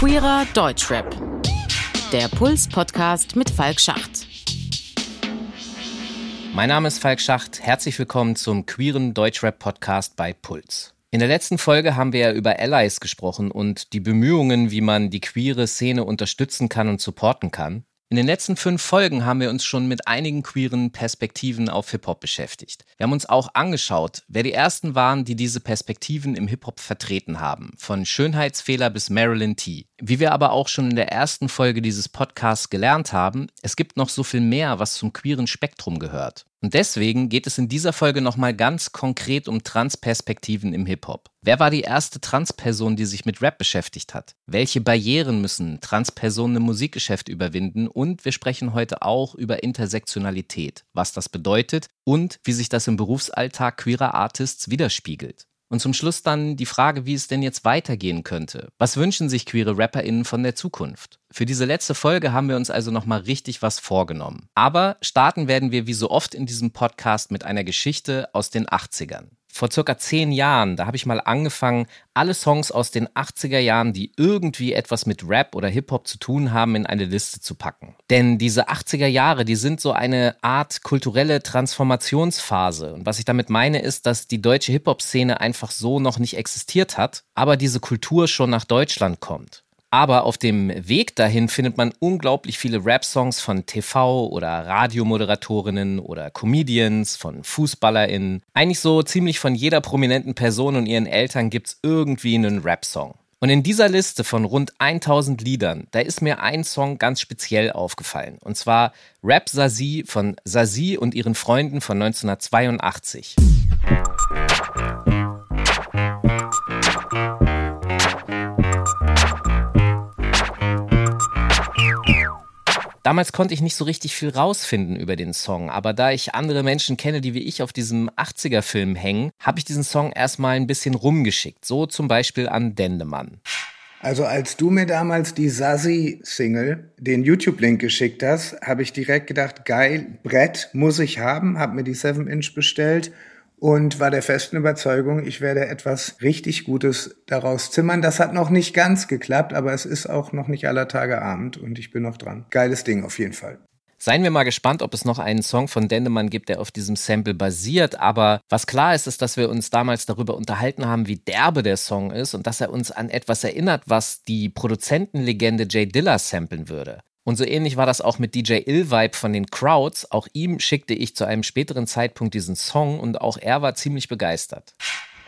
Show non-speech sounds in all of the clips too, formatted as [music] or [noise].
Queerer Deutschrap. Der Puls-Podcast mit Falk Schacht. Mein Name ist Falk Schacht. Herzlich willkommen zum queeren Deutschrap-Podcast bei Puls. In der letzten Folge haben wir ja über Allies gesprochen und die Bemühungen, wie man die queere Szene unterstützen kann und supporten kann. In den letzten fünf Folgen haben wir uns schon mit einigen queeren Perspektiven auf Hip-Hop beschäftigt. Wir haben uns auch angeschaut, wer die ersten waren, die diese Perspektiven im Hip-Hop vertreten haben. Von Schönheitsfehler bis Marilyn T. Wie wir aber auch schon in der ersten Folge dieses Podcasts gelernt haben, es gibt noch so viel mehr, was zum queeren Spektrum gehört. Und deswegen geht es in dieser Folge nochmal ganz konkret um Transperspektiven im Hip-Hop. Wer war die erste Transperson, die sich mit Rap beschäftigt hat? Welche Barrieren müssen Transpersonen im Musikgeschäft überwinden? Und wir sprechen heute auch über Intersektionalität, was das bedeutet und wie sich das im Berufsalltag queerer Artists widerspiegelt. Und zum Schluss dann die Frage, wie es denn jetzt weitergehen könnte. Was wünschen sich queere RapperInnen von der Zukunft? Für diese letzte Folge haben wir uns also nochmal richtig was vorgenommen. Aber starten werden wir wie so oft in diesem Podcast mit einer Geschichte aus den 80ern vor circa zehn Jahren, da habe ich mal angefangen, alle Songs aus den 80er Jahren, die irgendwie etwas mit Rap oder Hip-Hop zu tun haben, in eine Liste zu packen. Denn diese 80er Jahre, die sind so eine Art kulturelle Transformationsphase. Und was ich damit meine, ist, dass die deutsche Hip-Hop-Szene einfach so noch nicht existiert hat, aber diese Kultur schon nach Deutschland kommt. Aber auf dem Weg dahin findet man unglaublich viele Rap-Songs von TV- oder Radiomoderatorinnen oder Comedians, von FußballerInnen. Eigentlich so ziemlich von jeder prominenten Person und ihren Eltern gibt's irgendwie einen Rap-Song. Und in dieser Liste von rund 1000 Liedern, da ist mir ein Song ganz speziell aufgefallen. Und zwar Rap Sasi von Sasi und ihren Freunden von 1982. Damals konnte ich nicht so richtig viel rausfinden über den Song, aber da ich andere Menschen kenne, die wie ich auf diesem 80er-Film hängen, habe ich diesen Song erstmal ein bisschen rumgeschickt. So zum Beispiel an Dendemann. Also als du mir damals die Sassy-Single, den YouTube-Link geschickt hast, habe ich direkt gedacht, geil, Brett muss ich haben, habe mir die 7-Inch bestellt und war der festen Überzeugung, ich werde etwas richtig Gutes daraus zimmern. Das hat noch nicht ganz geklappt, aber es ist auch noch nicht aller Tage Abend und ich bin noch dran. Geiles Ding auf jeden Fall. Seien wir mal gespannt, ob es noch einen Song von Dendemann gibt, der auf diesem Sample basiert. Aber was klar ist, ist, dass wir uns damals darüber unterhalten haben, wie derbe der Song ist und dass er uns an etwas erinnert, was die Produzentenlegende Jay Dilla samplen würde. Und so ähnlich war das auch mit DJ Illvibe von den Crowds. Auch ihm schickte ich zu einem späteren Zeitpunkt diesen Song und auch er war ziemlich begeistert.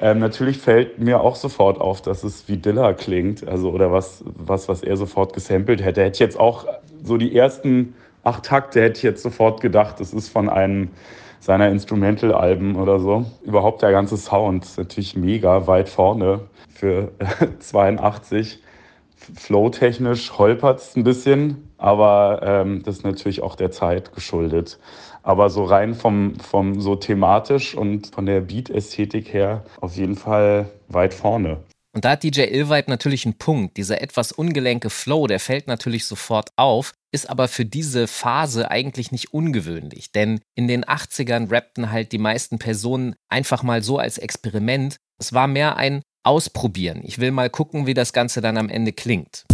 Ähm, natürlich fällt mir auch sofort auf, dass es wie Dilla klingt, also oder was, was, was er sofort gesampelt hätte. Hätte ich jetzt auch so die ersten acht Takte hätte ich jetzt sofort gedacht, das ist von einem seiner Instrumental-Alben oder so. Überhaupt der ganze Sound ist natürlich mega weit vorne für [laughs] 82. Flow-technisch holpert es ein bisschen, aber ähm, das ist natürlich auch der Zeit geschuldet. Aber so rein vom, vom so thematisch und von der Beat-Ästhetik her auf jeden Fall weit vorne. Und da hat DJ Illweit natürlich einen Punkt. Dieser etwas ungelenke Flow, der fällt natürlich sofort auf, ist aber für diese Phase eigentlich nicht ungewöhnlich. Denn in den 80ern rappten halt die meisten Personen einfach mal so als Experiment. Es war mehr ein ausprobieren. Ich will mal gucken, wie das Ganze dann am Ende klingt.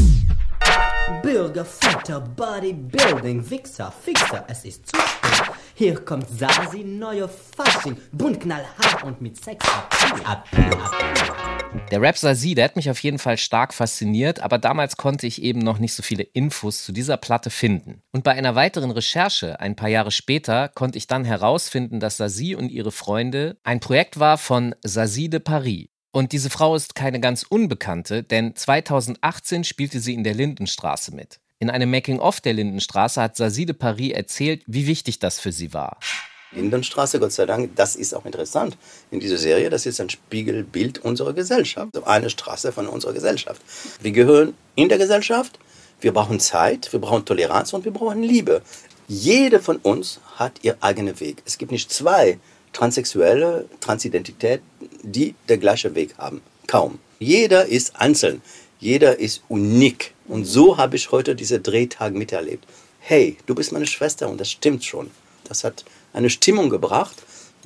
Bürger, Futter, Bodybuilding, Wichser, Fixer, es ist zu spät. Hier kommt Sasi, neue Fasching, bunt, knallhart und mit Sex Der Rap Sasi, der hat mich auf jeden Fall stark fasziniert, aber damals konnte ich eben noch nicht so viele Infos zu dieser Platte finden. Und bei einer weiteren Recherche, ein paar Jahre später, konnte ich dann herausfinden, dass Sasi und ihre Freunde ein Projekt war von Sasi de Paris. Und diese Frau ist keine ganz unbekannte, denn 2018 spielte sie in der Lindenstraße mit. In einem Making-of der Lindenstraße hat Sasi de Paris erzählt, wie wichtig das für sie war. Lindenstraße, Gott sei Dank, das ist auch interessant in dieser Serie. Das ist ein Spiegelbild unserer Gesellschaft, eine Straße von unserer Gesellschaft. Wir gehören in der Gesellschaft, wir brauchen Zeit, wir brauchen Toleranz und wir brauchen Liebe. Jede von uns hat ihr eigenen Weg. Es gibt nicht zwei Transsexuelle, Transidentität, die der gleiche Weg haben. Kaum. Jeder ist einzeln. Jeder ist unik. Und so habe ich heute diese Drehtag miterlebt. Hey, du bist meine Schwester und das stimmt schon. Das hat eine Stimmung gebracht,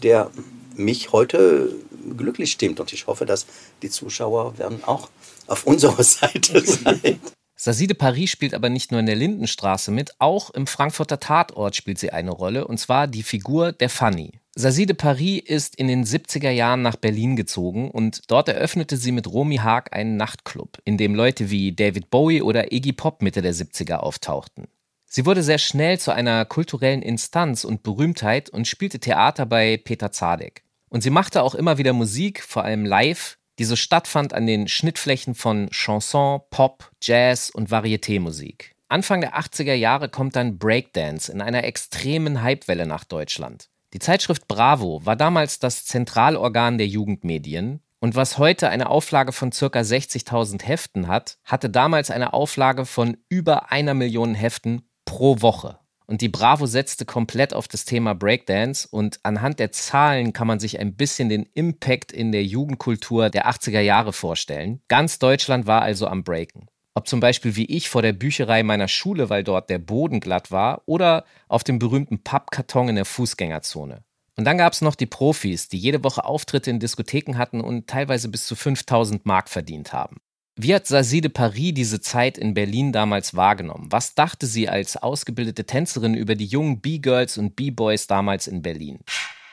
der mich heute glücklich stimmt. Und ich hoffe, dass die Zuschauer werden auch auf unserer [laughs] Seite sein. Sazie de Paris spielt aber nicht nur in der Lindenstraße mit, auch im Frankfurter Tatort spielt sie eine Rolle, und zwar die Figur der Fanny. Sazie de Paris ist in den 70er Jahren nach Berlin gezogen und dort eröffnete sie mit Romy Haag einen Nachtclub, in dem Leute wie David Bowie oder Iggy Pop Mitte der 70er auftauchten. Sie wurde sehr schnell zu einer kulturellen Instanz und Berühmtheit und spielte Theater bei Peter Zadek. Und sie machte auch immer wieder Musik, vor allem live, die so stattfand an den Schnittflächen von Chanson, Pop, Jazz und Varieté-Musik. Anfang der 80er Jahre kommt dann Breakdance in einer extremen Hypewelle nach Deutschland. Die Zeitschrift Bravo war damals das Zentralorgan der Jugendmedien und was heute eine Auflage von ca. 60.000 Heften hat, hatte damals eine Auflage von über einer Million Heften pro Woche. Und die Bravo setzte komplett auf das Thema Breakdance und anhand der Zahlen kann man sich ein bisschen den Impact in der Jugendkultur der 80er Jahre vorstellen. Ganz Deutschland war also am Breaken. Ob zum Beispiel wie ich vor der Bücherei meiner Schule, weil dort der Boden glatt war, oder auf dem berühmten Pappkarton in der Fußgängerzone. Und dann gab es noch die Profis, die jede Woche Auftritte in Diskotheken hatten und teilweise bis zu 5000 Mark verdient haben. Wie hat Sazie de Paris diese Zeit in Berlin damals wahrgenommen? Was dachte sie als ausgebildete Tänzerin über die jungen B-Girls und B-Boys damals in Berlin?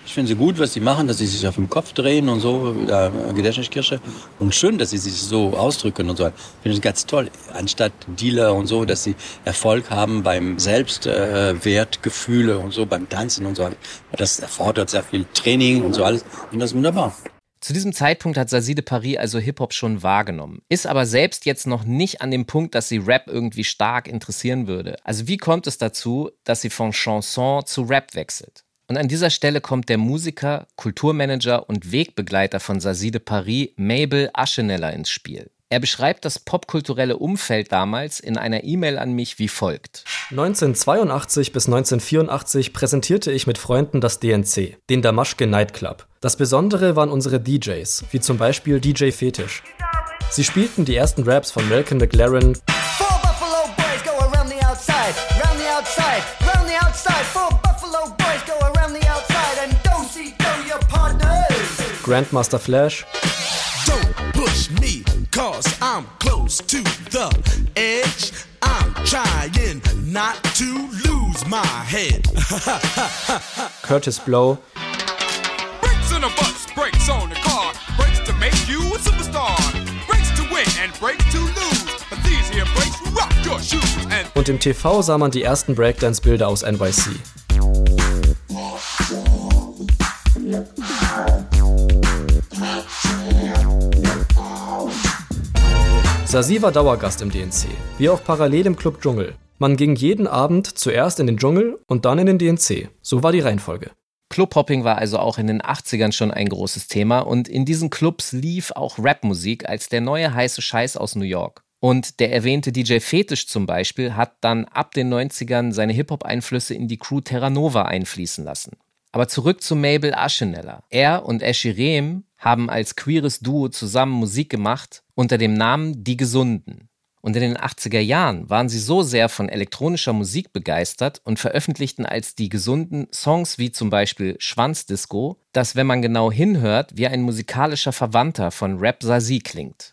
Ich finde sie gut, was sie machen, dass sie sich auf dem Kopf drehen und so, äh, Gedächtniskirche. Und schön, dass sie sich so ausdrücken und so. Finde ich ganz toll. Anstatt Dealer und so, dass sie Erfolg haben beim Selbstwertgefühle äh, und so, beim Tanzen und so. Das erfordert sehr viel Training und so alles. Und das ist wunderbar. Zu diesem Zeitpunkt hat Sazie de Paris also Hip-Hop schon wahrgenommen, ist aber selbst jetzt noch nicht an dem Punkt, dass sie Rap irgendwie stark interessieren würde. Also wie kommt es dazu, dass sie von Chanson zu Rap wechselt? Und an dieser Stelle kommt der Musiker, Kulturmanager und Wegbegleiter von Sazie de Paris, Mabel Ascheneller, ins Spiel. Er beschreibt das popkulturelle Umfeld damals in einer E-Mail an mich wie folgt. 1982 bis 1984 präsentierte ich mit Freunden das DNC, den Damaschke Nightclub. Das Besondere waren unsere DJs, wie zum Beispiel DJ Fetisch. Sie spielten die ersten Raps von Malcolm McLaren, Flash. Don't push me, cause I'm close to the edge. I'm trying not to lose my head. [laughs] Curtis Blow. Brakes in a bus, brakes on the car, brakes to make you a superstar, brakes to win rock shoes. And Und im TV sah man die ersten Breakdance-Bilder aus NYC. Sasi war Dauergast im DNC, wie auch parallel im Club Dschungel. Man ging jeden Abend zuerst in den Dschungel und dann in den DNC. So war die Reihenfolge. Clubhopping war also auch in den 80ern schon ein großes Thema und in diesen Clubs lief auch Rapmusik als der neue heiße Scheiß aus New York. Und der erwähnte DJ Fetisch zum Beispiel hat dann ab den 90ern seine Hip-Hop-Einflüsse in die Crew Terra Nova einfließen lassen. Aber zurück zu Mabel Ascheneller. Er und Eschi Rehm haben als queeres Duo zusammen Musik gemacht unter dem Namen Die Gesunden. Und in den 80er Jahren waren sie so sehr von elektronischer Musik begeistert und veröffentlichten als Die Gesunden Songs wie zum Beispiel Schwanzdisco, dass, wenn man genau hinhört, wie ein musikalischer Verwandter von Rap Sazi klingt.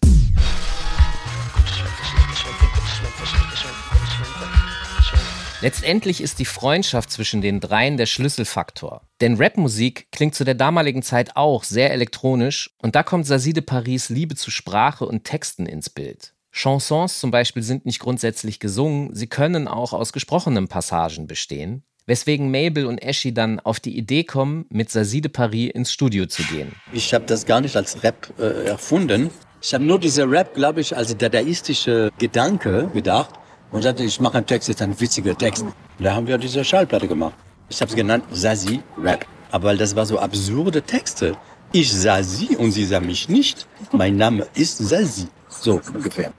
Letztendlich ist die Freundschaft zwischen den dreien der Schlüsselfaktor. Denn Rapmusik klingt zu der damaligen Zeit auch sehr elektronisch und da kommt Sazie de Paris Liebe zu Sprache und Texten ins Bild. Chansons zum Beispiel sind nicht grundsätzlich gesungen, sie können auch aus gesprochenen Passagen bestehen, weswegen Mabel und Eschi dann auf die Idee kommen, mit Sazie de Paris ins Studio zu gehen. Ich habe das gar nicht als Rap äh, erfunden. Ich habe nur diese Rap, glaube ich, als dadaistische Gedanke gedacht und sagte, ich mache einen Text, jetzt ein witziger Text. Und da haben wir diese Schallplatte gemacht. Ich habe es genannt Sazi Rap. Aber das war so absurde Texte. Ich sah sie und sie sah mich nicht. Mein Name ist Sazi. So ungefähr.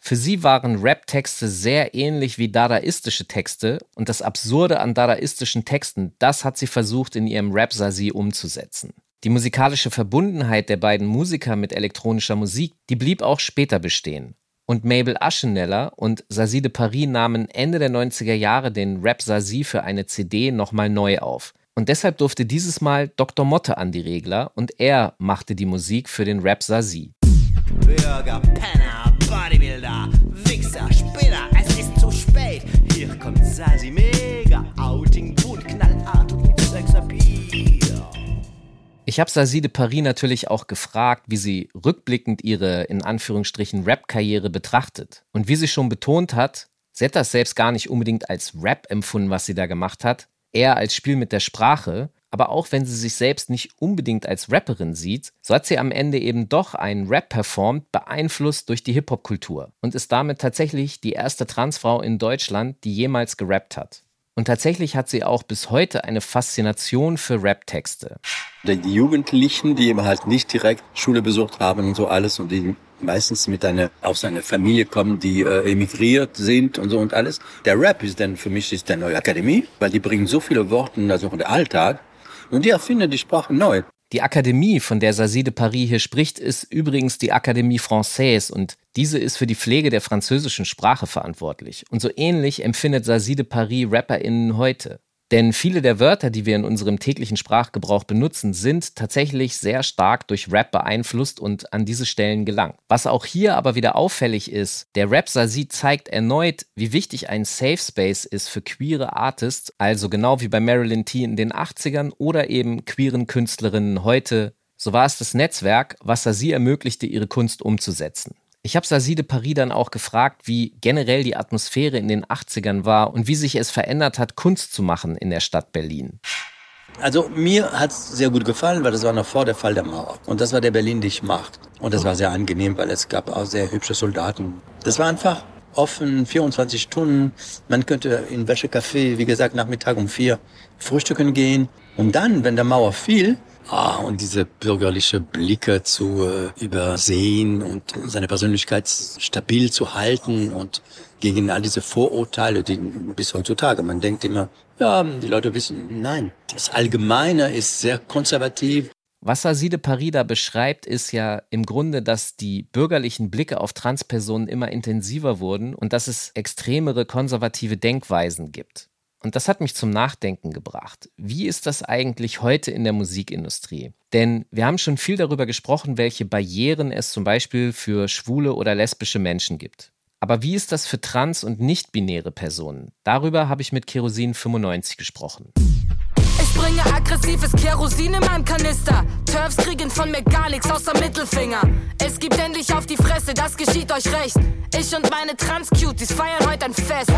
Für sie waren Rap-Texte sehr ähnlich wie dadaistische Texte und das Absurde an dadaistischen Texten, das hat sie versucht in ihrem Rap Sazi umzusetzen. Die musikalische Verbundenheit der beiden Musiker mit elektronischer Musik, die blieb auch später bestehen und Mabel Ascheneller und Sazie de Paris nahmen Ende der 90er Jahre den Rap Sazie für eine CD nochmal neu auf. Und deshalb durfte dieses Mal Dr. Motte an die Regler und er machte die Musik für den Rap Sazie. Bürger, Penner, Bodybuilder, Wichser, Spinner. kommt Sasi, mega Ich habe Sazi de Paris natürlich auch gefragt, wie sie rückblickend ihre in Anführungsstrichen Rap-Karriere betrachtet. Und wie sie schon betont hat, sie hat das selbst gar nicht unbedingt als Rap empfunden, was sie da gemacht hat, eher als Spiel mit der Sprache. Aber auch wenn sie sich selbst nicht unbedingt als Rapperin sieht, so hat sie am Ende eben doch einen Rap performt, beeinflusst durch die Hip-Hop-Kultur und ist damit tatsächlich die erste Transfrau in Deutschland, die jemals gerappt hat. Und tatsächlich hat sie auch bis heute eine Faszination für Rap-Texte. Die Jugendlichen, die eben halt nicht direkt Schule besucht haben und so alles und die meistens mit einer aus einer Familie kommen, die äh, emigriert sind und so und alles. Der Rap ist dann für mich ist der neue Akademie, weil die bringen so viele Worte, also von der Alltag und die erfinden die Sprache neu. Die Akademie, von der Sazi de Paris hier spricht, ist übrigens die Akademie Française und diese ist für die Pflege der französischen Sprache verantwortlich. Und so ähnlich empfindet Sazi de Paris RapperInnen heute. Denn viele der Wörter, die wir in unserem täglichen Sprachgebrauch benutzen, sind tatsächlich sehr stark durch Rap beeinflusst und an diese Stellen gelangt. Was auch hier aber wieder auffällig ist, der Rap Sazi zeigt erneut, wie wichtig ein Safe Space ist für queere Artists, also genau wie bei Marilyn T in den 80ern oder eben queeren Künstlerinnen heute. So war es das Netzwerk, was Sazi ermöglichte, ihre Kunst umzusetzen. Ich habe Sazi de Paris dann auch gefragt, wie generell die Atmosphäre in den 80ern war und wie sich es verändert hat, Kunst zu machen in der Stadt Berlin. Also mir hat's sehr gut gefallen, weil das war noch vor der Fall der Mauer. Und das war der Berlin, die ich macht. Und das war sehr angenehm, weil es gab auch sehr hübsche Soldaten. Das war einfach offen, 24 Stunden. Man könnte in Wäschecafé, wie gesagt, Nachmittag um vier frühstücken gehen. Und dann, wenn der Mauer fiel, Ah, und diese bürgerliche Blicke zu äh, übersehen und seine Persönlichkeit stabil zu halten und gegen all diese Vorurteile, die bis heutzutage, man denkt immer, ja, die Leute wissen, nein, das Allgemeine ist sehr konservativ. Was Aside Parida beschreibt, ist ja im Grunde, dass die bürgerlichen Blicke auf Transpersonen immer intensiver wurden und dass es extremere konservative Denkweisen gibt. Und das hat mich zum Nachdenken gebracht. Wie ist das eigentlich heute in der Musikindustrie? Denn wir haben schon viel darüber gesprochen, welche Barrieren es zum Beispiel für schwule oder lesbische Menschen gibt. Aber wie ist das für trans- und nicht-binäre Personen? Darüber habe ich mit Kerosin 95 gesprochen. Ich bringe aggressives Kerosin in meinem Kanister. Turfs kriegen von mir gar nichts außer Mittelfinger. Es gibt endlich auf die Fresse, das geschieht euch recht. Ich und meine Trans-Cuties feiern heute ein Fest.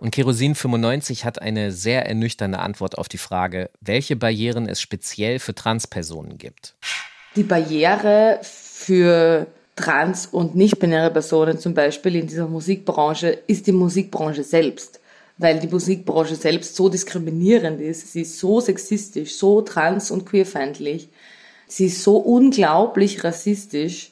Und Kerosin 95 hat eine sehr ernüchternde Antwort auf die Frage, welche Barrieren es speziell für Transpersonen gibt. Die Barriere für trans- und nicht-binäre Personen zum Beispiel in dieser Musikbranche ist die Musikbranche selbst. Weil die Musikbranche selbst so diskriminierend ist, sie ist so sexistisch, so trans- und queerfeindlich, sie ist so unglaublich rassistisch,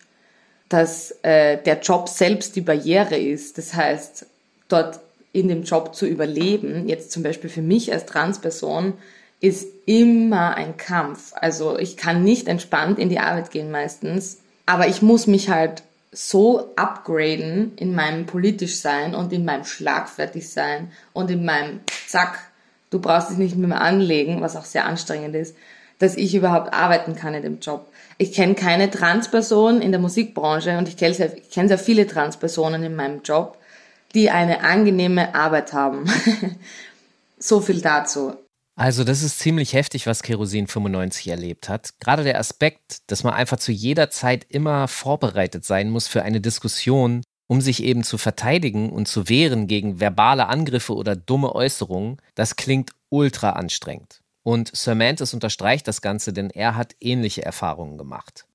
dass äh, der Job selbst die Barriere ist. Das heißt, dort in dem Job zu überleben, jetzt zum Beispiel für mich als Transperson, ist immer ein Kampf. Also ich kann nicht entspannt in die Arbeit gehen meistens, aber ich muss mich halt so upgraden in meinem politisch sein und in meinem schlagfertig sein und in meinem Zack, du brauchst dich nicht mehr anlegen, was auch sehr anstrengend ist, dass ich überhaupt arbeiten kann in dem Job. Ich kenne keine Transperson in der Musikbranche und ich kenne sehr, kenn sehr viele Transpersonen in meinem Job, die eine angenehme Arbeit haben. [laughs] so viel dazu. Also das ist ziemlich heftig, was Kerosin 95 erlebt hat. Gerade der Aspekt, dass man einfach zu jeder Zeit immer vorbereitet sein muss für eine Diskussion, um sich eben zu verteidigen und zu wehren gegen verbale Angriffe oder dumme Äußerungen, das klingt ultra anstrengend. Und Sir Mantis unterstreicht das Ganze, denn er hat ähnliche Erfahrungen gemacht.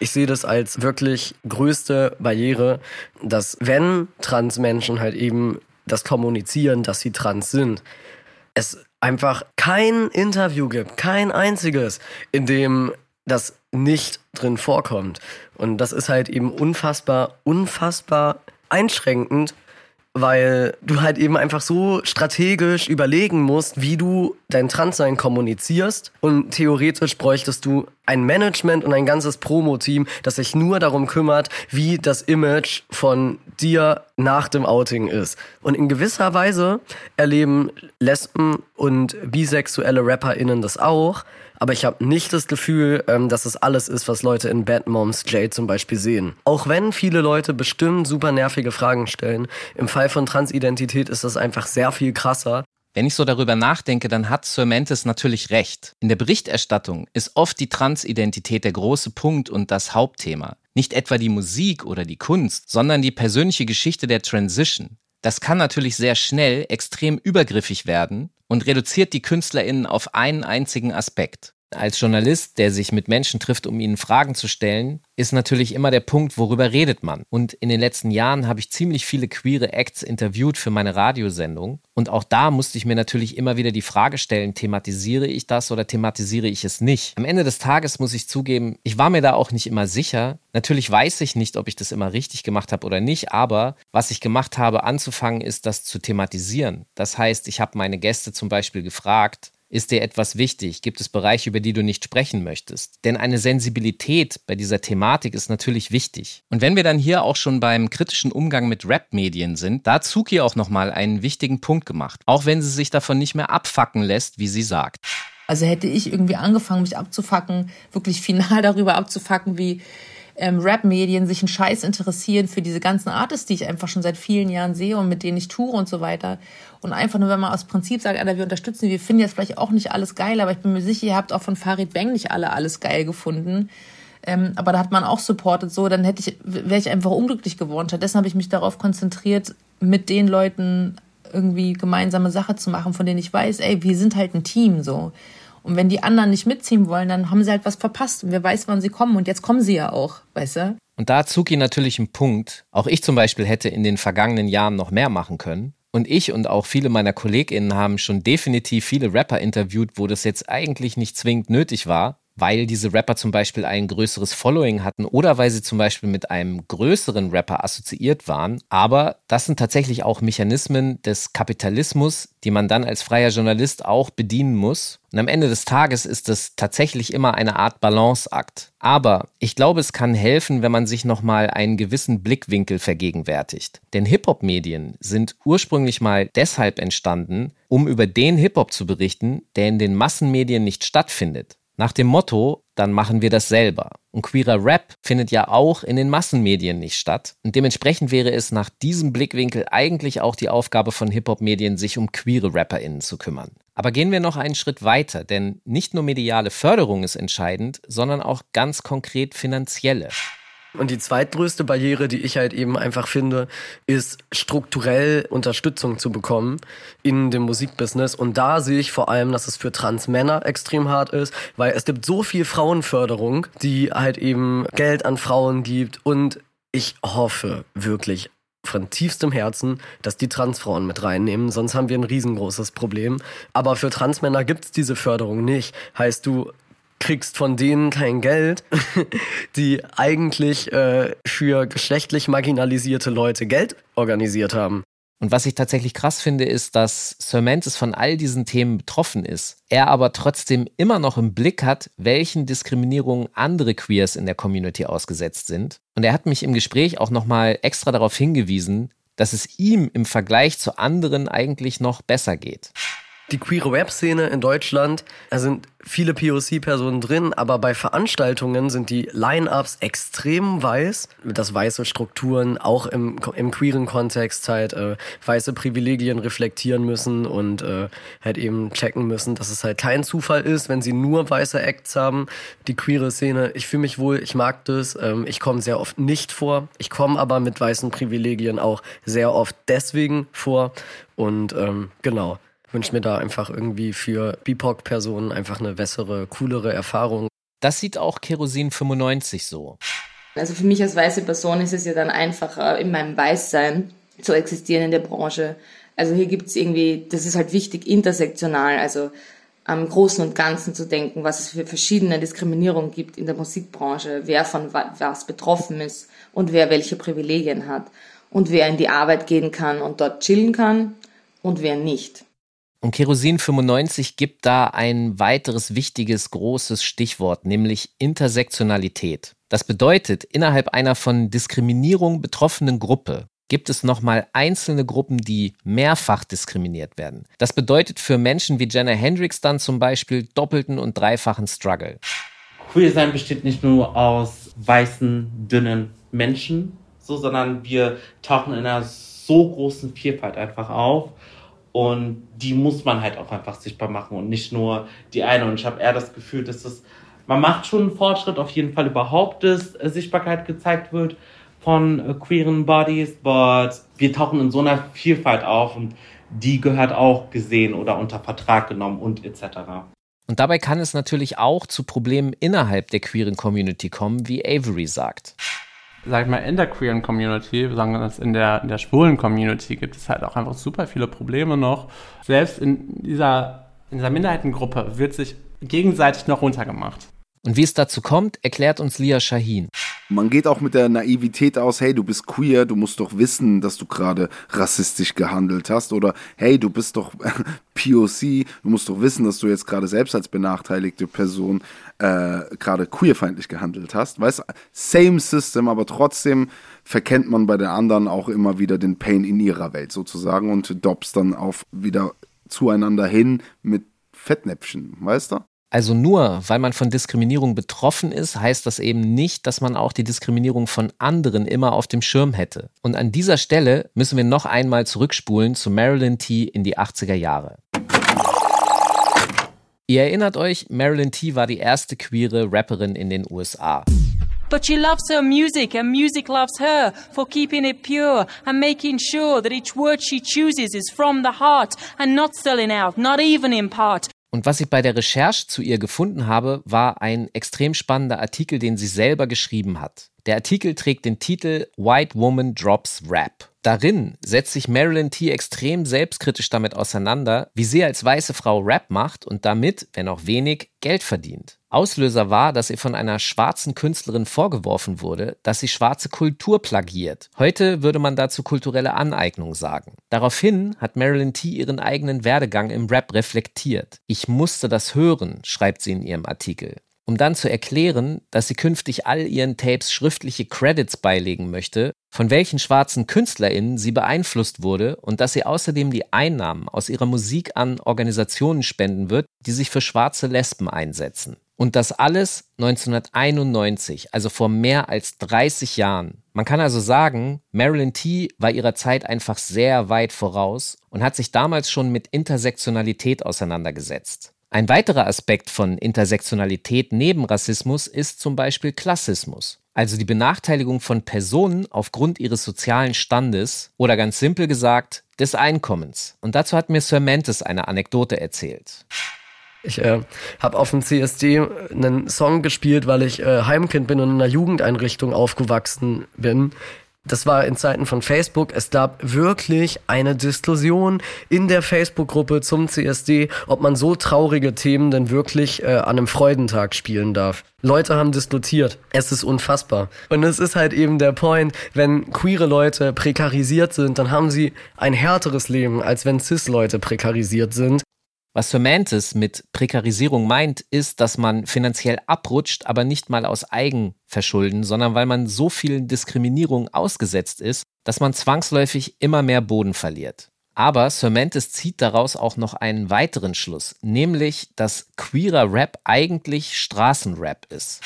Ich sehe das als wirklich größte Barriere, dass wenn Transmenschen halt eben das kommunizieren, dass sie trans sind, es einfach kein Interview gibt, kein einziges, in dem das nicht drin vorkommt. Und das ist halt eben unfassbar, unfassbar einschränkend weil du halt eben einfach so strategisch überlegen musst, wie du dein Transsein kommunizierst und theoretisch bräuchtest du ein Management und ein ganzes Promo-Team, das sich nur darum kümmert, wie das Image von dir nach dem Outing ist. Und in gewisser Weise erleben Lesben und bisexuelle RapperInnen das auch, aber ich habe nicht das Gefühl, ähm, dass es alles ist, was Leute in Bad Moms J zum Beispiel sehen. Auch wenn viele Leute bestimmt super nervige Fragen stellen, im Fall von Transidentität ist das einfach sehr viel krasser. Wenn ich so darüber nachdenke, dann hat Sir Mantis natürlich recht. In der Berichterstattung ist oft die Transidentität der große Punkt und das Hauptthema. Nicht etwa die Musik oder die Kunst, sondern die persönliche Geschichte der Transition. Das kann natürlich sehr schnell extrem übergriffig werden und reduziert die KünstlerInnen auf einen einzigen Aspekt. Als Journalist, der sich mit Menschen trifft, um ihnen Fragen zu stellen, ist natürlich immer der Punkt, worüber redet man. Und in den letzten Jahren habe ich ziemlich viele queere Acts interviewt für meine Radiosendung. Und auch da musste ich mir natürlich immer wieder die Frage stellen, thematisiere ich das oder thematisiere ich es nicht? Am Ende des Tages muss ich zugeben, ich war mir da auch nicht immer sicher. Natürlich weiß ich nicht, ob ich das immer richtig gemacht habe oder nicht, aber was ich gemacht habe, anzufangen, ist das zu thematisieren. Das heißt, ich habe meine Gäste zum Beispiel gefragt, ist dir etwas wichtig? Gibt es Bereiche, über die du nicht sprechen möchtest? Denn eine Sensibilität bei dieser Thematik ist natürlich wichtig. Und wenn wir dann hier auch schon beim kritischen Umgang mit Rap-Medien sind, da hat Zuki auch nochmal einen wichtigen Punkt gemacht. Auch wenn sie sich davon nicht mehr abfacken lässt, wie sie sagt. Also hätte ich irgendwie angefangen, mich abzufacken, wirklich final [laughs] darüber abzufacken, wie ähm, Rap-Medien sich einen Scheiß interessieren für diese ganzen Artists, die ich einfach schon seit vielen Jahren sehe und mit denen ich toure und so weiter. Und einfach nur, wenn man aus Prinzip sagt, Alter, wir unterstützen, wir finden jetzt vielleicht auch nicht alles geil, aber ich bin mir sicher, ihr habt auch von Farid Bang nicht alle alles geil gefunden. Ähm, aber da hat man auch supportet, so, dann hätte ich, wäre ich einfach unglücklich geworden. Stattdessen habe ich mich darauf konzentriert, mit den Leuten irgendwie gemeinsame Sache zu machen, von denen ich weiß, ey, wir sind halt ein Team, so. Und wenn die anderen nicht mitziehen wollen, dann haben sie halt was verpasst. Und wer weiß, wann sie kommen. Und jetzt kommen sie ja auch, weißt du? Und da hat Zuki natürlich einen Punkt. Auch ich zum Beispiel hätte in den vergangenen Jahren noch mehr machen können. Und ich und auch viele meiner KollegInnen haben schon definitiv viele Rapper interviewt, wo das jetzt eigentlich nicht zwingend nötig war weil diese Rapper zum Beispiel ein größeres Following hatten oder weil sie zum Beispiel mit einem größeren Rapper assoziiert waren. Aber das sind tatsächlich auch Mechanismen des Kapitalismus, die man dann als freier Journalist auch bedienen muss. Und am Ende des Tages ist es tatsächlich immer eine Art Balanceakt. Aber ich glaube, es kann helfen, wenn man sich nochmal einen gewissen Blickwinkel vergegenwärtigt. Denn Hip-Hop-Medien sind ursprünglich mal deshalb entstanden, um über den Hip-Hop zu berichten, der in den Massenmedien nicht stattfindet. Nach dem Motto, dann machen wir das selber. Und queerer Rap findet ja auch in den Massenmedien nicht statt. Und dementsprechend wäre es nach diesem Blickwinkel eigentlich auch die Aufgabe von Hip-Hop-Medien, sich um queere RapperInnen zu kümmern. Aber gehen wir noch einen Schritt weiter, denn nicht nur mediale Förderung ist entscheidend, sondern auch ganz konkret finanzielle. Und die zweitgrößte Barriere, die ich halt eben einfach finde, ist strukturell Unterstützung zu bekommen in dem Musikbusiness. Und da sehe ich vor allem, dass es für Transmänner extrem hart ist, weil es gibt so viel Frauenförderung, die halt eben Geld an Frauen gibt. Und ich hoffe wirklich von tiefstem Herzen, dass die Transfrauen mit reinnehmen, sonst haben wir ein riesengroßes Problem. Aber für Transmänner gibt's diese Förderung nicht. Heißt, du kriegst von denen kein Geld, [laughs] die eigentlich äh, für geschlechtlich marginalisierte Leute Geld organisiert haben. Und was ich tatsächlich krass finde, ist, dass Sir Mantis von all diesen Themen betroffen ist. Er aber trotzdem immer noch im Blick hat, welchen Diskriminierungen andere Queers in der Community ausgesetzt sind. Und er hat mich im Gespräch auch nochmal extra darauf hingewiesen, dass es ihm im Vergleich zu anderen eigentlich noch besser geht die queere Web-Szene in Deutschland, da sind viele POC-Personen drin, aber bei Veranstaltungen sind die Line-Ups extrem weiß, dass weiße Strukturen auch im, im queeren Kontext halt äh, weiße Privilegien reflektieren müssen und äh, halt eben checken müssen, dass es halt kein Zufall ist, wenn sie nur weiße Acts haben. Die queere Szene, ich fühle mich wohl, ich mag das, ähm, ich komme sehr oft nicht vor, ich komme aber mit weißen Privilegien auch sehr oft deswegen vor. Und ähm, genau wünsche mir da einfach irgendwie für BIPOC-Personen einfach eine bessere, coolere Erfahrung. Das sieht auch Kerosin 95 so. Also für mich als weiße Person ist es ja dann einfacher, in meinem Weißsein zu existieren in der Branche. Also hier gibt es irgendwie, das ist halt wichtig, intersektional, also am Großen und Ganzen zu denken, was es für verschiedene Diskriminierungen gibt in der Musikbranche, wer von was betroffen ist und wer welche Privilegien hat und wer in die Arbeit gehen kann und dort chillen kann und wer nicht. Und Kerosin 95 gibt da ein weiteres wichtiges, großes Stichwort, nämlich Intersektionalität. Das bedeutet, innerhalb einer von Diskriminierung betroffenen Gruppe gibt es nochmal einzelne Gruppen, die mehrfach diskriminiert werden. Das bedeutet für Menschen wie Jenna Hendricks dann zum Beispiel doppelten und dreifachen Struggle. Queer sein besteht nicht nur aus weißen, dünnen Menschen, so, sondern wir tauchen in einer so großen Vielfalt einfach auf. Und die muss man halt auch einfach sichtbar machen und nicht nur die eine. Und ich habe eher das Gefühl, dass das, man macht schon einen Fortschritt, auf jeden Fall überhaupt, dass äh, Sichtbarkeit gezeigt wird von äh, queeren Bodies, but wir tauchen in so einer Vielfalt auf und die gehört auch gesehen oder unter Vertrag genommen und etc. Und dabei kann es natürlich auch zu Problemen innerhalb der queeren Community kommen, wie Avery sagt sag ich mal, in der queeren Community, sagen wir in der, in der schwulen Community gibt es halt auch einfach super viele Probleme noch. Selbst in dieser, in dieser Minderheitengruppe wird sich gegenseitig noch runtergemacht. Und wie es dazu kommt, erklärt uns Lia Shahin. Man geht auch mit der Naivität aus, hey, du bist queer, du musst doch wissen, dass du gerade rassistisch gehandelt hast. Oder hey, du bist doch [laughs] POC, du musst doch wissen, dass du jetzt gerade selbst als benachteiligte Person äh, gerade queerfeindlich gehandelt hast. Weißt same system, aber trotzdem verkennt man bei den anderen auch immer wieder den Pain in ihrer Welt sozusagen und dobst dann auf wieder zueinander hin mit Fettnäpfchen, weißt du? Also nur weil man von Diskriminierung betroffen ist, heißt das eben nicht, dass man auch die Diskriminierung von anderen immer auf dem Schirm hätte. Und an dieser Stelle müssen wir noch einmal zurückspulen zu Marilyn T. in die 80er Jahre. Ihr erinnert euch, Marilyn T. war die erste queere Rapperin in den USA. But she loves her music and music loves her for keeping it pure and making sure that each word she chooses is from the heart and not selling out, not even in part. Und was ich bei der Recherche zu ihr gefunden habe, war ein extrem spannender Artikel, den sie selber geschrieben hat. Der Artikel trägt den Titel White Woman Drops Rap. Darin setzt sich Marilyn T. extrem selbstkritisch damit auseinander, wie sie als weiße Frau Rap macht und damit, wenn auch wenig, Geld verdient. Auslöser war, dass ihr von einer schwarzen Künstlerin vorgeworfen wurde, dass sie schwarze Kultur plagiert. Heute würde man dazu kulturelle Aneignung sagen. Daraufhin hat Marilyn T. ihren eigenen Werdegang im Rap reflektiert. Ich musste das hören, schreibt sie in ihrem Artikel um dann zu erklären, dass sie künftig all ihren Tapes schriftliche Credits beilegen möchte, von welchen schwarzen KünstlerInnen sie beeinflusst wurde und dass sie außerdem die Einnahmen aus ihrer Musik an Organisationen spenden wird, die sich für schwarze Lesben einsetzen. Und das alles 1991, also vor mehr als 30 Jahren. Man kann also sagen, Marilyn T. war ihrer Zeit einfach sehr weit voraus und hat sich damals schon mit Intersektionalität auseinandergesetzt. Ein weiterer Aspekt von Intersektionalität neben Rassismus ist zum Beispiel Klassismus, also die Benachteiligung von Personen aufgrund ihres sozialen Standes oder ganz simpel gesagt des Einkommens. Und dazu hat mir Sir Mantis eine Anekdote erzählt. Ich äh, habe auf dem CSD einen Song gespielt, weil ich äh, Heimkind bin und in einer Jugendeinrichtung aufgewachsen bin. Das war in Zeiten von Facebook. Es gab wirklich eine Diskussion in der Facebook-Gruppe zum CSD, ob man so traurige Themen denn wirklich äh, an einem Freudentag spielen darf. Leute haben diskutiert. Es ist unfassbar. Und es ist halt eben der Point, wenn queere Leute prekarisiert sind, dann haben sie ein härteres Leben, als wenn cis-Leute prekarisiert sind. Was Semantis mit Prekarisierung meint, ist, dass man finanziell abrutscht, aber nicht mal aus Eigenverschulden, sondern weil man so vielen Diskriminierungen ausgesetzt ist, dass man zwangsläufig immer mehr Boden verliert. Aber Semantis zieht daraus auch noch einen weiteren Schluss, nämlich, dass queerer Rap eigentlich Straßenrap ist.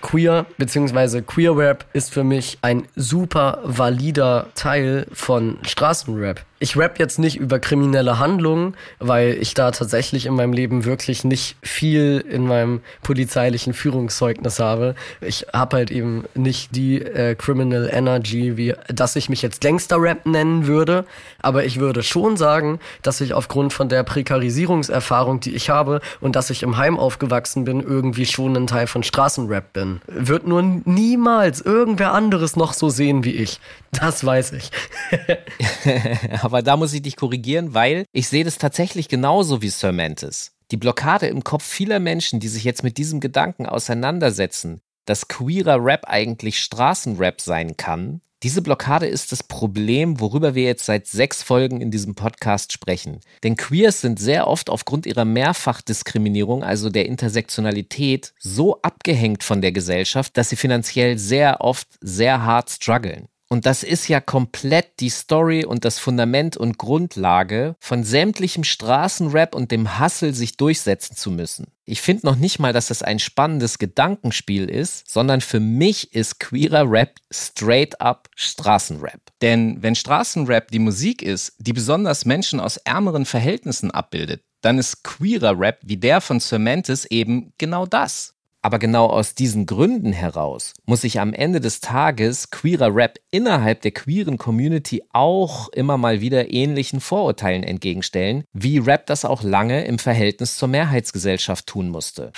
Queer bzw. Queer Rap ist für mich ein super valider Teil von Straßenrap ich rap jetzt nicht über kriminelle Handlungen, weil ich da tatsächlich in meinem Leben wirklich nicht viel in meinem polizeilichen Führungszeugnis habe. Ich habe halt eben nicht die äh, Criminal Energy, wie dass ich mich jetzt Gangster-Rap nennen würde, aber ich würde schon sagen, dass ich aufgrund von der Prekarisierungserfahrung, die ich habe und dass ich im Heim aufgewachsen bin, irgendwie schon ein Teil von Straßenrap bin. Wird nur niemals irgendwer anderes noch so sehen wie ich. Das weiß ich. [laughs] [laughs] [laughs] aber da muss ich dich korrigieren, weil ich sehe das tatsächlich genauso wie Sir Mantis. Die Blockade im Kopf vieler Menschen, die sich jetzt mit diesem Gedanken auseinandersetzen, dass queerer Rap eigentlich Straßenrap sein kann, Diese Blockade ist das Problem, worüber wir jetzt seit sechs Folgen in diesem Podcast sprechen. Denn Queers sind sehr oft aufgrund ihrer Mehrfachdiskriminierung, also der Intersektionalität, so abgehängt von der Gesellschaft, dass sie finanziell sehr oft sehr hart strugglen. Und das ist ja komplett die Story und das Fundament und Grundlage von sämtlichem Straßenrap und dem Hustle, sich durchsetzen zu müssen. Ich finde noch nicht mal, dass das ein spannendes Gedankenspiel ist, sondern für mich ist queerer Rap straight up Straßenrap. Denn wenn Straßenrap die Musik ist, die besonders Menschen aus ärmeren Verhältnissen abbildet, dann ist queerer Rap wie der von Cementis eben genau das. Aber genau aus diesen Gründen heraus muss sich am Ende des Tages queerer Rap innerhalb der queeren Community auch immer mal wieder ähnlichen Vorurteilen entgegenstellen, wie Rap das auch lange im Verhältnis zur Mehrheitsgesellschaft tun musste.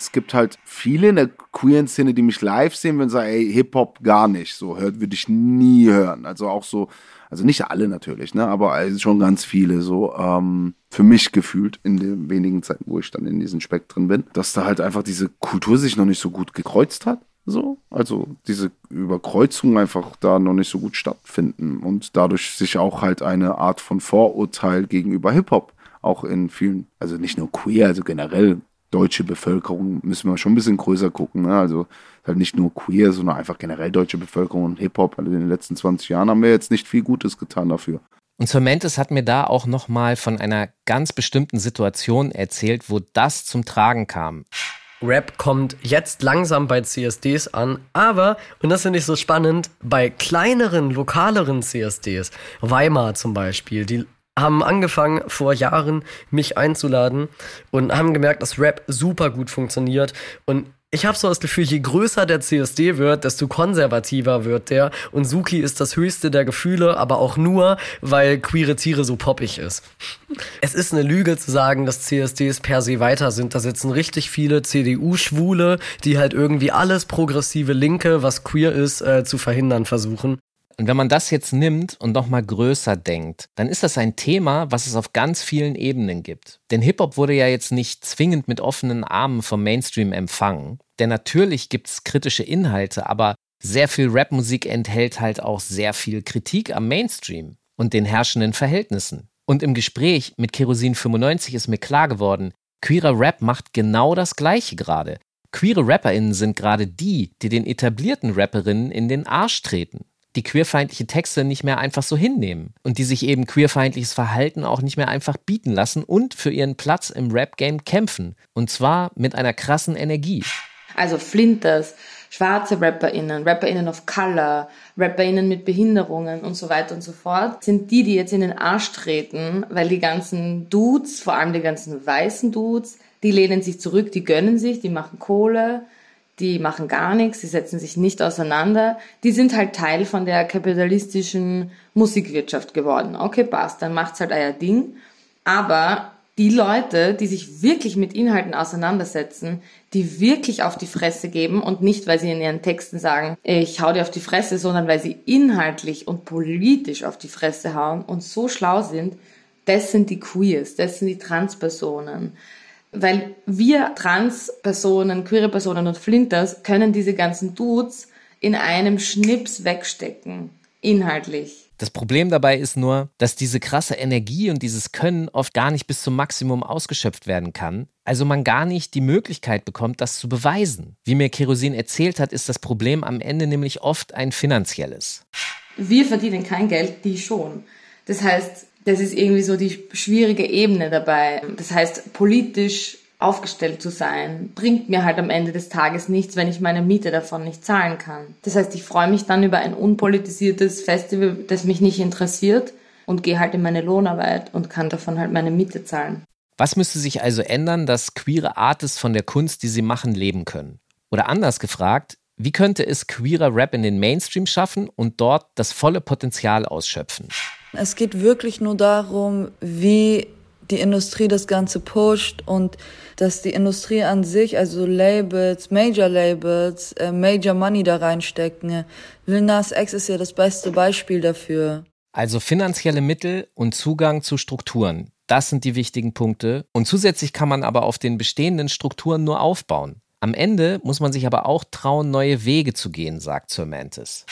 Es gibt halt viele in der queeren Szene, die mich live sehen, wenn sie sagen, ey, Hip-Hop gar nicht. So hört, würde ich nie hören. Also auch so, also nicht alle natürlich, ne, aber also schon ganz viele so, ähm, für mich gefühlt in den wenigen Zeiten, wo ich dann in diesen Spektren bin, dass da halt einfach diese Kultur sich noch nicht so gut gekreuzt hat. So, also diese Überkreuzungen einfach da noch nicht so gut stattfinden und dadurch sich auch halt eine Art von Vorurteil gegenüber Hip-Hop auch in vielen, also nicht nur queer, also generell deutsche Bevölkerung müssen wir schon ein bisschen größer gucken. Ne? Also halt nicht nur queer, sondern einfach generell deutsche Bevölkerung und Hip-Hop. Also in den letzten 20 Jahren haben wir jetzt nicht viel Gutes getan dafür. Und Cementes hat mir da auch nochmal von einer ganz bestimmten Situation erzählt, wo das zum Tragen kam. Rap kommt jetzt langsam bei CSDs an, aber, und das finde ich so spannend, bei kleineren, lokaleren CSDs, Weimar zum Beispiel, die haben angefangen vor Jahren mich einzuladen und haben gemerkt, dass Rap super gut funktioniert und ich habe so das Gefühl, je größer der CSD wird, desto konservativer wird der. Und Suki ist das höchste der Gefühle, aber auch nur, weil queere Tiere so poppig ist. Es ist eine Lüge zu sagen, dass CSDs per se weiter sind. Da sitzen richtig viele CDU-Schwule, die halt irgendwie alles progressive Linke, was queer ist, äh, zu verhindern versuchen. Und wenn man das jetzt nimmt und nochmal größer denkt, dann ist das ein Thema, was es auf ganz vielen Ebenen gibt. Denn Hip-Hop wurde ja jetzt nicht zwingend mit offenen Armen vom Mainstream empfangen. Denn natürlich gibt es kritische Inhalte, aber sehr viel Rapmusik enthält halt auch sehr viel Kritik am Mainstream und den herrschenden Verhältnissen. Und im Gespräch mit Kerosin 95 ist mir klar geworden, queerer Rap macht genau das Gleiche gerade. Queere RapperInnen sind gerade die, die den etablierten Rapperinnen in den Arsch treten die queerfeindliche Texte nicht mehr einfach so hinnehmen und die sich eben queerfeindliches Verhalten auch nicht mehr einfach bieten lassen und für ihren Platz im Rap-Game kämpfen. Und zwar mit einer krassen Energie. Also Flinters, schwarze RapperInnen, RapperInnen of Color, RapperInnen mit Behinderungen und so weiter und so fort, sind die, die jetzt in den Arsch treten, weil die ganzen Dudes, vor allem die ganzen weißen Dudes, die lehnen sich zurück, die gönnen sich, die machen Kohle, die machen gar nichts, die setzen sich nicht auseinander, die sind halt Teil von der kapitalistischen Musikwirtschaft geworden. Okay, passt, dann macht's halt euer Ding. Aber die Leute, die sich wirklich mit Inhalten auseinandersetzen, die wirklich auf die Fresse geben und nicht, weil sie in ihren Texten sagen, ich hau dir auf die Fresse, sondern weil sie inhaltlich und politisch auf die Fresse hauen und so schlau sind, das sind die Queers, das sind die Transpersonen, weil wir Trans-Personen, queere Personen und Flinters können diese ganzen Dudes in einem Schnips wegstecken. Inhaltlich. Das Problem dabei ist nur, dass diese krasse Energie und dieses Können oft gar nicht bis zum Maximum ausgeschöpft werden kann. Also man gar nicht die Möglichkeit bekommt, das zu beweisen. Wie mir Kerosin erzählt hat, ist das Problem am Ende nämlich oft ein finanzielles. Wir verdienen kein Geld, die schon. Das heißt, das ist irgendwie so die schwierige Ebene dabei. Das heißt, politisch aufgestellt zu sein, bringt mir halt am Ende des Tages nichts, wenn ich meine Miete davon nicht zahlen kann. Das heißt, ich freue mich dann über ein unpolitisiertes Festival, das mich nicht interessiert und gehe halt in meine Lohnarbeit und kann davon halt meine Miete zahlen. Was müsste sich also ändern, dass queere Artists von der Kunst, die sie machen, leben können? Oder anders gefragt, wie könnte es queerer Rap in den Mainstream schaffen und dort das volle Potenzial ausschöpfen? Es geht wirklich nur darum, wie die Industrie das Ganze pusht und dass die Industrie an sich, also Labels, Major Labels, äh, Major Money da reinstecken. Lil Nas X ist ja das beste Beispiel dafür. Also finanzielle Mittel und Zugang zu Strukturen. Das sind die wichtigen Punkte. Und zusätzlich kann man aber auf den bestehenden Strukturen nur aufbauen. Am Ende muss man sich aber auch trauen, neue Wege zu gehen, sagt Sir Mantis.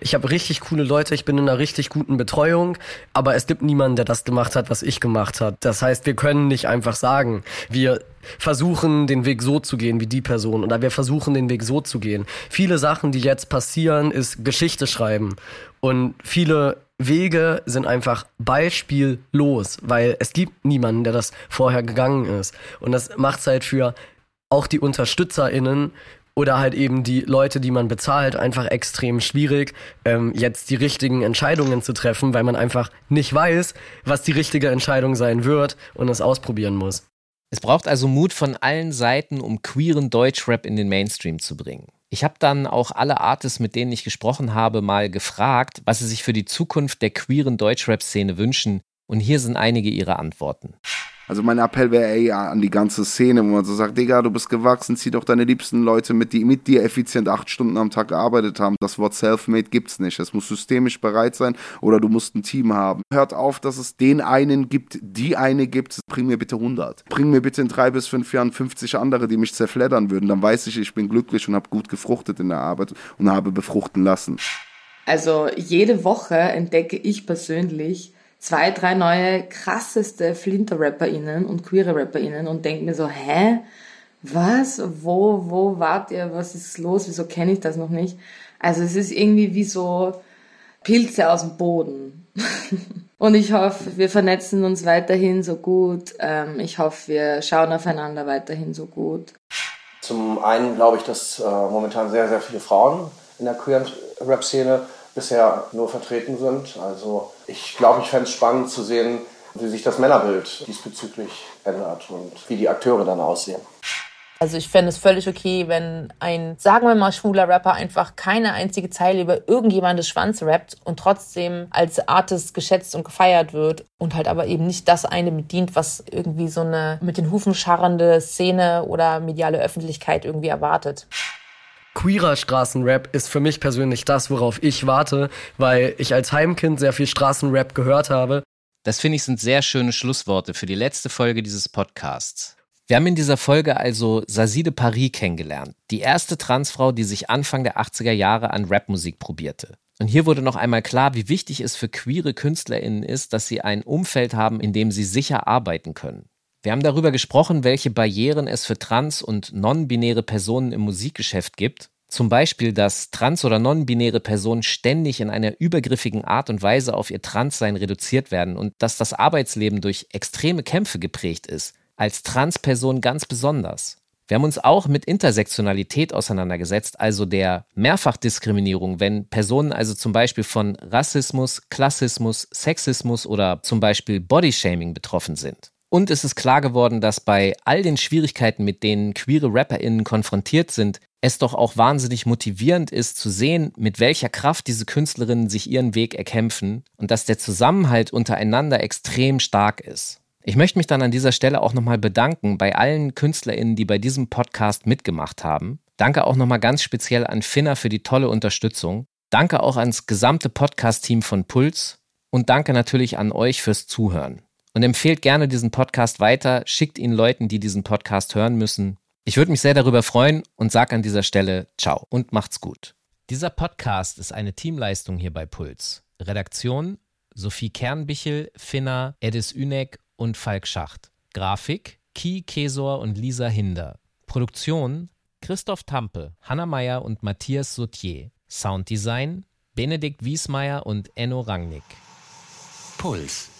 Ich habe richtig coole Leute, ich bin in einer richtig guten Betreuung, aber es gibt niemanden, der das gemacht hat, was ich gemacht habe. Das heißt, wir können nicht einfach sagen, wir versuchen den Weg so zu gehen wie die Person oder wir versuchen den Weg so zu gehen. Viele Sachen, die jetzt passieren, ist Geschichte schreiben und viele Wege sind einfach beispiellos, weil es gibt niemanden, der das vorher gegangen ist. Und das macht es halt für auch die UnterstützerInnen oder halt eben die Leute, die man bezahlt, einfach extrem schwierig, ähm, jetzt die richtigen Entscheidungen zu treffen, weil man einfach nicht weiß, was die richtige Entscheidung sein wird und es ausprobieren muss. Es braucht also Mut von allen Seiten, um queeren Deutschrap in den Mainstream zu bringen. Ich habe dann auch alle Artists, mit denen ich gesprochen habe, mal gefragt, was sie sich für die Zukunft der queeren Deutschrap-Szene wünschen. Und hier sind einige ihrer Antworten. Also mein Appell wäre ey an die ganze Szene, wo man so sagt, Digga, du bist gewachsen, zieh doch deine liebsten Leute mit, die mit dir effizient acht Stunden am Tag gearbeitet haben. Das Wort Selfmade gibt's nicht. Es muss systemisch bereit sein oder du musst ein Team haben. Hört auf, dass es den einen gibt, die eine gibt. Bring mir bitte 100. Bring mir bitte in drei bis fünf Jahren 50 andere, die mich zerfleddern würden. Dann weiß ich, ich bin glücklich und habe gut gefruchtet in der Arbeit und habe befruchten lassen. Also jede Woche entdecke ich persönlich zwei, drei neue krasseste Flinter-RapperInnen und queere RapperInnen und denke mir so, hä? Was? Wo, wo wart ihr? Was ist los? Wieso kenne ich das noch nicht? Also es ist irgendwie wie so Pilze aus dem Boden. [laughs] und ich hoffe, wir vernetzen uns weiterhin so gut. Ähm, ich hoffe, wir schauen aufeinander weiterhin so gut. Zum einen glaube ich, dass äh, momentan sehr, sehr viele Frauen in der queeren Rap-Szene bisher nur vertreten sind. Also ich glaube, ich fände es spannend zu sehen, wie sich das Männerbild diesbezüglich ändert und wie die Akteure dann aussehen. Also ich fände es völlig okay, wenn ein, sagen wir mal, schwuler Rapper einfach keine einzige Zeile über irgendjemandes Schwanz rappt und trotzdem als Artist geschätzt und gefeiert wird und halt aber eben nicht das eine bedient, was irgendwie so eine mit den Hufen scharrende Szene oder mediale Öffentlichkeit irgendwie erwartet queerer Straßenrap ist für mich persönlich das, worauf ich warte, weil ich als Heimkind sehr viel Straßenrap gehört habe. Das finde ich sind sehr schöne Schlussworte für die letzte Folge dieses Podcasts. Wir haben in dieser Folge also Saside Paris kennengelernt, die erste Transfrau, die sich Anfang der 80er Jahre an Rapmusik probierte. Und hier wurde noch einmal klar, wie wichtig es für queere KünstlerInnen ist, dass sie ein Umfeld haben, in dem sie sicher arbeiten können. Wir haben darüber gesprochen, welche Barrieren es für trans- und non-binäre Personen im Musikgeschäft gibt. Zum Beispiel, dass trans- oder non-binäre Personen ständig in einer übergriffigen Art und Weise auf ihr Transsein reduziert werden und dass das Arbeitsleben durch extreme Kämpfe geprägt ist. Als Transperson ganz besonders. Wir haben uns auch mit Intersektionalität auseinandergesetzt, also der Mehrfachdiskriminierung, wenn Personen also zum Beispiel von Rassismus, Klassismus, Sexismus oder zum Beispiel Bodyshaming betroffen sind. Und es ist klar geworden, dass bei all den Schwierigkeiten, mit denen queere RapperInnen konfrontiert sind, es doch auch wahnsinnig motivierend ist zu sehen, mit welcher Kraft diese Künstlerinnen sich ihren Weg erkämpfen und dass der Zusammenhalt untereinander extrem stark ist. Ich möchte mich dann an dieser Stelle auch nochmal bedanken bei allen KünstlerInnen, die bei diesem Podcast mitgemacht haben. Danke auch nochmal ganz speziell an Finna für die tolle Unterstützung. Danke auch ans gesamte Podcast-Team von Puls und danke natürlich an euch fürs Zuhören und empfehlt gerne diesen Podcast weiter, schickt ihn Leuten, die diesen Podcast hören müssen. Ich würde mich sehr darüber freuen und sage an dieser Stelle ciao und macht's gut. Dieser Podcast ist eine Teamleistung hier bei Puls. Redaktion Sophie Kernbichel, Finna, Edis Üneck und Falk Schacht. Grafik Ki Kesor und Lisa Hinder. Produktion Christoph Tampe, Hanna Meyer und Matthias Sautier. Sounddesign Benedikt Wiesmeier und Enno Rangnick. Puls